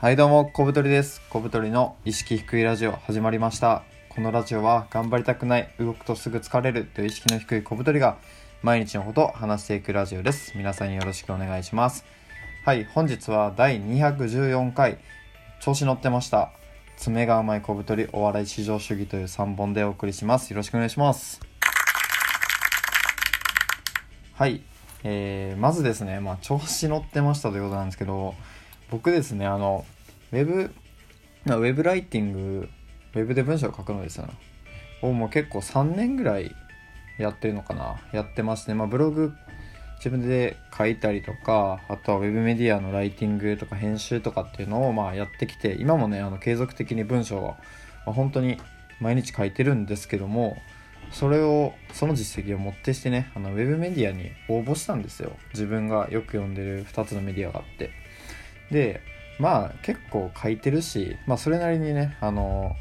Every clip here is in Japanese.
はいどうも、小太りです。小太りの意識低いラジオ始まりました。このラジオは頑張りたくない、動くとすぐ疲れるという意識の低い小太りが毎日のことを話していくラジオです。皆さんよろしくお願いします。はい、本日は第214回、調子乗ってました。爪が甘い小太りお笑い至上主義という3本でお送りします。よろしくお願いします。はい、えー、まずですね、まあ、調子乗ってましたということなんですけど、僕ですね、あの、ウェブ、ウェブライティング、ウェブで文章を書くのですよ、をもう結構3年ぐらいやってるのかな、やってますね。まあ、ブログ自分で書いたりとか、あとはウェブメディアのライティングとか編集とかっていうのをまあやってきて、今もね、あの継続的に文章を、まあ、本当に毎日書いてるんですけども、それをその実績をもってしてねあのウェブメディアに応募したんですよ。自分がよく読んでる2つのメディアがあって。でまあ結構書いてるしまあそれなりにねあの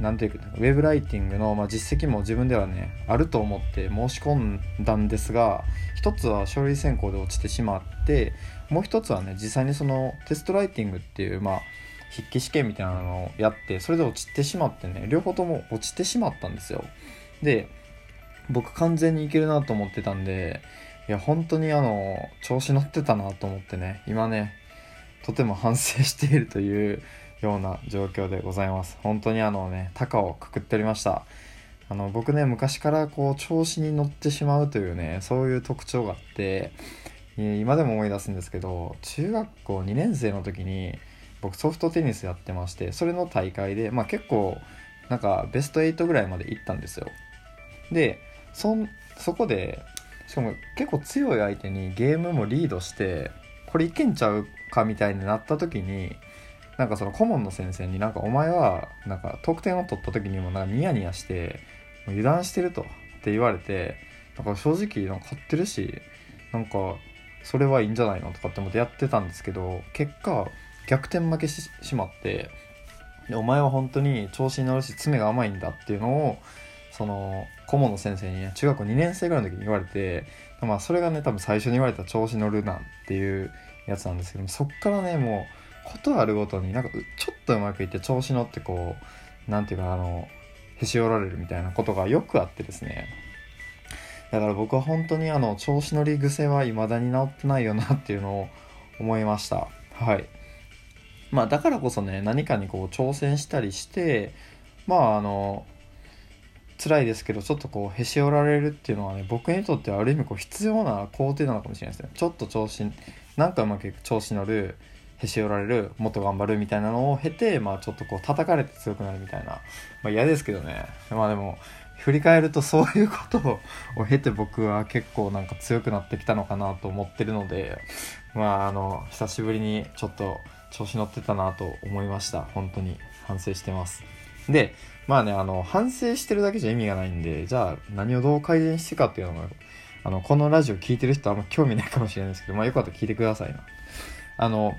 なんていうかウェブライティングの、まあ、実績も自分ではねあると思って申し込んだんですが一つは書類選考で落ちてしまってもう一つはね実際にそのテストライティングっていうまあ筆記試験みたいなのをやってそれで落ちてしまってね両方とも落ちてしまったんですよ。で僕完全にいけるなと思ってたんでいや本当にあの調子乗ってたなと思ってね今ねとても反省しているというような状況でございます。本当にあのね高をくくっておりました。あの僕ね昔からこう調子に乗ってしまうというねそういう特徴があって今でも思い出すんですけど中学校2年生の時に僕ソフトテニスやってましてそれの大会で、まあ、結構なんかベスト8ぐらいまで行ったんですよ。でそそこでしかも結構強い相手にゲームもリードしてこれいけんちゃうかみたいになった時になんかその顧問の先生になんかお前はなんか得点を取った時にもなんかニヤニヤして油断してるとって言われてなんか正直なんか勝ってるしなんかそれはいいんじゃないのとかって思ってやってたんですけど結果逆転負けししまってお前は本当に調子に乗るし爪が甘いんだっていうのをその顧問の先生に、中学校2年生ぐらいの時に言われてまあそれがね多分最初に言われた調子乗るなっていうやつなんですけどもそっからねもうことあるごとになんかちょっとうまくいって調子乗ってこう何て言うかあのへし折られるみたいなことがよくあってですね。だから僕は本当にあの調子乗り癖は未だに治ってないよなっていうのを思いました。はい。まあだからこそね何かにこう挑戦したりしてまああの辛いですけどちょっとこうへし折られるっていうのはね僕にとってはある意味こう必要な工程なのかもしれないですね。ちょっと調子なんかうまく調子乗るへし折られるもっと頑張るみたいなのを経てまあちょっとこう叩かれて強くなるみたいな。まあ嫌ですけどね。まあでも振り返るとそういうことを経て僕は結構なんか強くなってきたのかなと思ってるのでまああの久しぶりにちょっと調子乗ってたなと思いました。本当に反省してます。でまあねあの反省してるだけじゃ意味がないんでじゃあ何をどう改善してかっていうのがあのこのラジオ聞いてる人はあんま興味ないかもしれないですけどまあよかったら聞いてくださいな。あの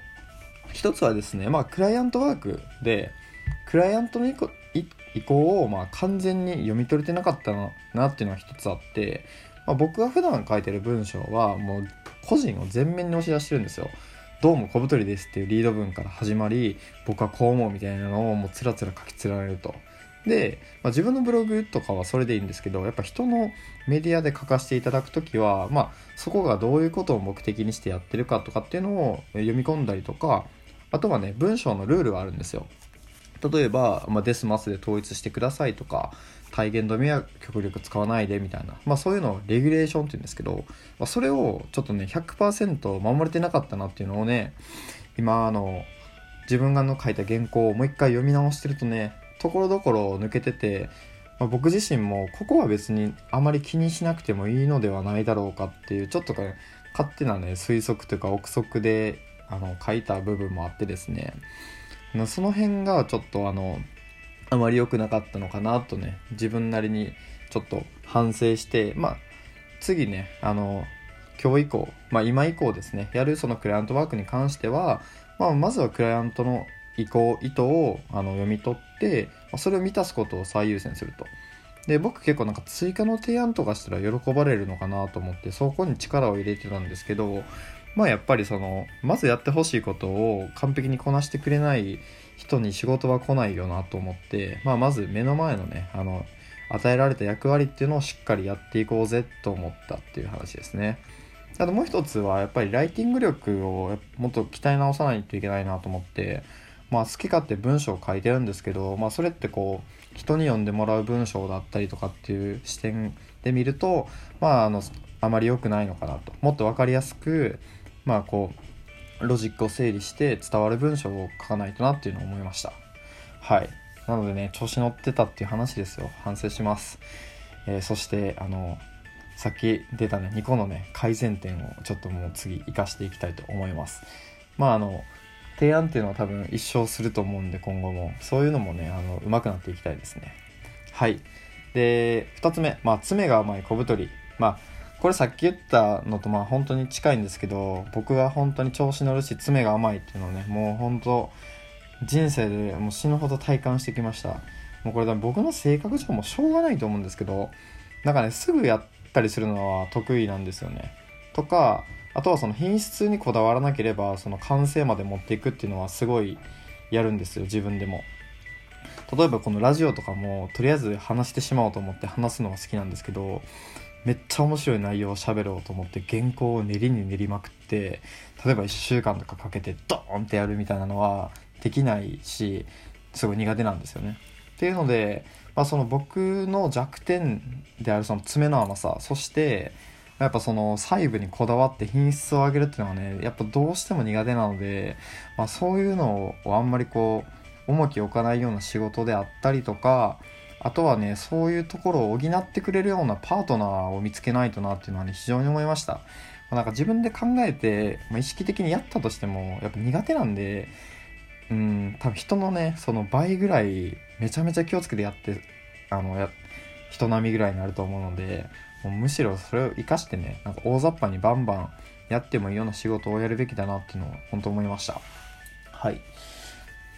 一つはですねまあクライアントワークでクライアントの意向意向をまあ完全に読み取れてなかったなっていうのが一つあって、まあ、僕が普段書いてる文章はもう個人を前面に押し出してるんですよ。どうも小太りですっていうリード文から始まり僕はこう思うみたいなのをもうつらつら書き連られると。で、まあ、自分のブログとかはそれでいいんですけどやっぱ人のメディアで書かせていただく時は、まあ、そこがどういうことを目的にしてやってるかとかっていうのを読み込んだりとかあとはね文章のルールがあるんですよ。例えば、まあ、デスマスで統一してくださいとか体言止めは極力使わないでみたいな、まあ、そういうのをレギュレーションって言うんですけど、まあ、それをちょっとね100%守れてなかったなっていうのをね今あの自分がの書いた原稿をもう一回読み直してるとねところどころ抜けてて、まあ、僕自身もここは別にあまり気にしなくてもいいのではないだろうかっていうちょっと、ね、勝手なね推測というか憶測であの書いた部分もあってですね。その辺がちょっとあのあまり良くなかったのかなとね自分なりにちょっと反省してまあ次ねあの今日以降、まあ、今以降ですねやるそのクライアントワークに関しては、まあ、まずはクライアントの意向意図をあの読み取ってまそれを満たすことを最優先するとで僕結構なんか追加の提案とかしたら喜ばれるのかなと思ってそこに力を入れてたんですけどまあやっぱりそのまずやってほしいことを完璧にこなしてくれない人に仕事は来ないよなと思って、まあ、まず目の前のねあの与えられた役割っていうのをしっかりやっていこうぜと思ったっていう話ですね。あともう一つはやっぱりライティング力をもっと鍛え直さないといけないなと思ってまあ好き勝手文章を書いてるんですけど、まあ、それってこう人に読んでもらう文章だったりとかっていう視点で見るとまああのあまり良くないのかなと。もっと分かりやすくまあこうロジックを整理して伝わる文章を書かないとなっていうのを思いました。はい。なのでね調子乗ってたっていう話ですよ。反省します、えー、そしてあのさっき出たね2個のね改善点をちょっともう次生かしていきたいと思います。まああの提案っていうのは多分一生すると思うんで今後も。そういうのもねあの上手くなっていきたいですね。はい。で2つ目。まあ爪が甘い小太り。まあこれさっき言ったのとまあ本当に近いんですけど僕は本当に調子乗るし爪が甘いっていうのをねもう本当人生でもう死ぬほど体感してきました。もうこれ僕の性格上もしょうがないと思うんですけどなんかねすぐやったりするのは得意なんですよね。とかあとはその品質にこだわらなければその完成まで持っていくっていうのはすごいやるんですよ自分でも例えばこのラジオとかもとりあえず話してしまおうと思って話すのが好きなんですけどめっちゃ面白い内容を喋ろうと思って原稿を練りに練りまくって例えば1週間とかかけてドーンってやるみたいなのはできないしすごい苦手なんですよね。っていうので、まあ、その僕の弱点であるその爪の甘さそしてやっぱその細部にこだわって品質を上げるっていうのはねやっぱどうしても苦手なので、まあ、そういうのをあんまりこう重きを置かないような仕事であったりとかあとはねそういうところを補ってくれるようなパートナーを見つけないとなっていうのはね非常に思いました、まあ、なんか自分で考えて、まあ、意識的にやったとしてもやっぱ苦手なんでうん多分人のねその倍ぐらいめちゃめちゃ気をつけてやってあのや人並みぐらいになると思うのでもうむしろそれを生かしてねなんか大雑把にバンバンやってもいいような仕事をやるべきだなっていうのを本当思いました。はい。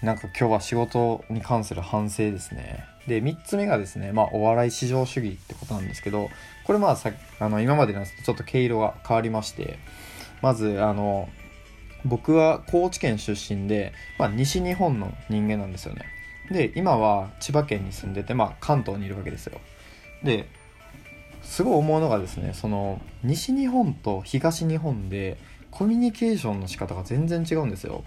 なんか今日は仕事に関する反省ですね。で3つ目がですねまあお笑い至上主義ってことなんですけどこれまあさあの今までのちょっと毛色が変わりましてまずあの僕は高知県出身で、まあ、西日本の人間なんですよね。で今は千葉県に住んでて、まあ、関東にいるわけですよ。ですごい思うのがですねその西日本と東日本でコミュニケーションの仕方が全然違うんですよ。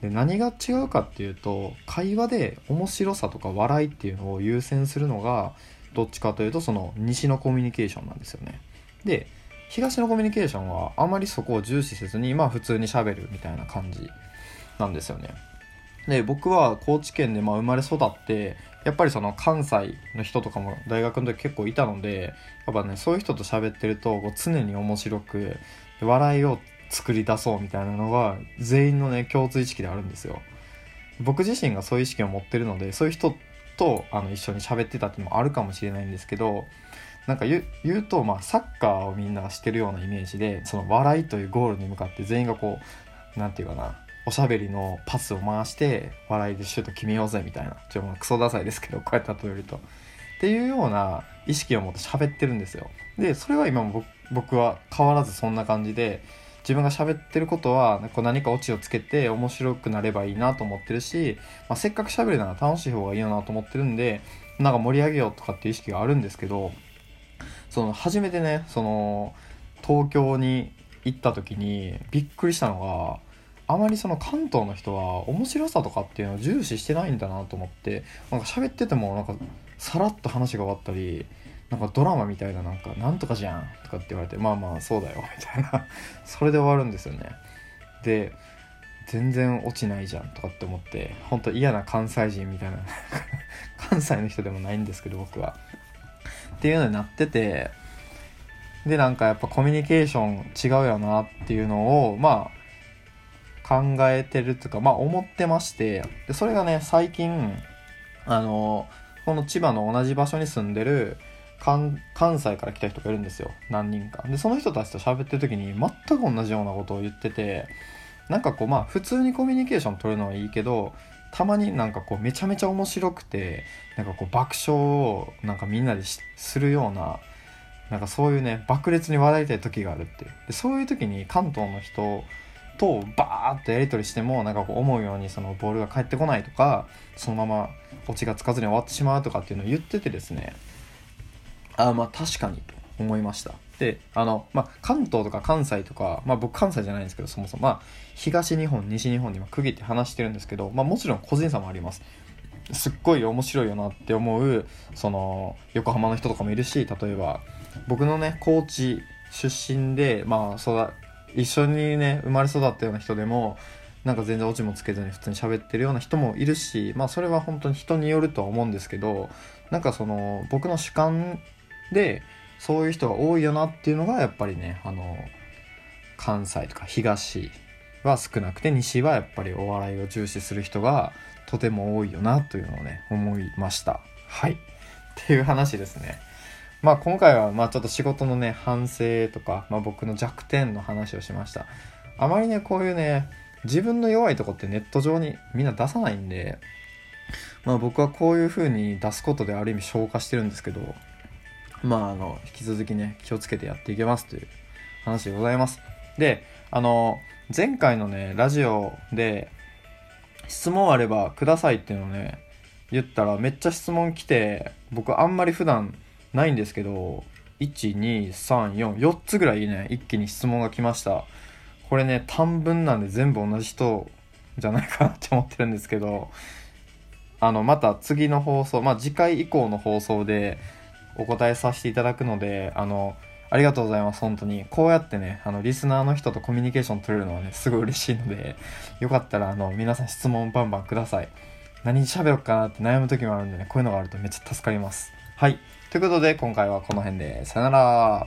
で何が違うかっていうと会話で面白さとか笑いっていうのを優先するのがどっちかというとその西のコミュニケーションなんですよね。で東のコミュニケーションはあまりそこを重視せずにまあ普通にしゃべるみたいな感じなんですよね。で僕は高知県でまあ生まれ育ってやっぱりその関西の人とかも大学の時結構いたのでやっぱねそういう人と喋ってるとこう常に面白く笑いを作り出そうみたいなのが全員のね共通意識であるんですよ。僕自身がそういう意識を持ってるのでそういう人とあの一緒に喋ってたっていうのもあるかもしれないんですけどなんか言うと、まあ、サッカーをみんながしてるようなイメージでその笑いというゴールに向かって全員がこう何て言うかなおしゃべりのパスを回して笑いでシュート決めようぜみたいな。ちょっとクソダサいですけどこうやって例えると。っていうような意識を持って喋ってるんですよ。でそれは今も僕は変わらずそんな感じで自分が喋ってることはこう何かオチをつけて面白くなればいいなと思ってるし、まあ、せっかく喋るなら楽しい方がいいよなと思ってるんでなんか盛り上げようとかっていう意識があるんですけどその初めてねその東京に行った時にびっくりしたのがあまりその関東の人は面白さとかっていうのを重視してないんだなと思ってなんか喋っててもなんかさらっと話が終わったりなんかドラマみたいななんか「なんとかじゃん」とかって言われて「まあまあそうだよ」みたいな。それで終わるんですよね。で全然落ちないじゃんとかって思って本当嫌な関西人みたいな 関西の人でもないんですけど僕は。っていうのになっててでなんかやっぱコミュニケーション違うよなっていうのをまあ考えてるというか、まあ思ってまして、でそれがね、最近、あの、この千葉の同じ場所に住んでる関西から来た人がいるんですよ。何人か。で、その人たちと喋ってる時に全く同じようなことを言ってて、なんかこうまあ普通にコミュニケーション取るのはいいけど、たまになんかこうめちゃめちゃ面白くて、なんかこう爆笑をなんかみんなでするような、なんかそういうね爆裂に笑いたい時があるっていうでそういう時に関東の人とバーッとやり取りしてもなんかこう思うようにそのボールが返ってこないとかそのままオチがつかずに終わってしまうとかっていうのを言っててですね。ああまあ確かにと思いました。であの、まあ、関東とか関西とか、まあ、僕関西じゃないんですけどそもそも、まあ、東日本西日本に区切って話してるんですけど、まあ、もちろん個人差もあります。すっごい面白いよなって思うその横浜の人とかもいるし例えば僕のね高知出身でまあ育一緒にね生まれ育ったような人でもなんか全然オチもつけずに普通に喋ってるような人もいるしまあそれは本当に人によるとは思うんですけどなんかその僕の主観でそういう人が多いよなっていうのがやっぱりねあの関西とか東は少なくて西はやっぱりお笑いを重視する人がとても多いよなというのをね思いました。はい。っていう話ですね。まあ今回はまあちょっと仕事のね反省とか、まあ、僕の弱点の話をしました。あまりねこういうね自分の弱いとこってネット上にみんな出さないんでまあ僕はこういう風に出すことである意味消化してるんですけどまああの引き続きね気をつけてやっていけますという話でございます。であの前回のねラジオで質問あればくださいっていうのをね言ったらめっちゃ質問来て僕あんまり普段ないんですけど12344つぐらいね一気に質問が来ましたこれね短文なんで全部同じ人じゃないかなって思ってるんですけどあのまた次の放送まあ次回以降の放送でお答えさせていただくので、あの、ありがとうございます、本当に。こうやってね、あの、リスナーの人とコミュニケーション取れるのはね、すごい嬉しいので、よかったら、あの、皆さん質問バンバンください。何喋ろうかなって悩む時もあるんでね、こういうのがあるとめっちゃ助かります。はい。ということで、今回はこの辺で、さよなら。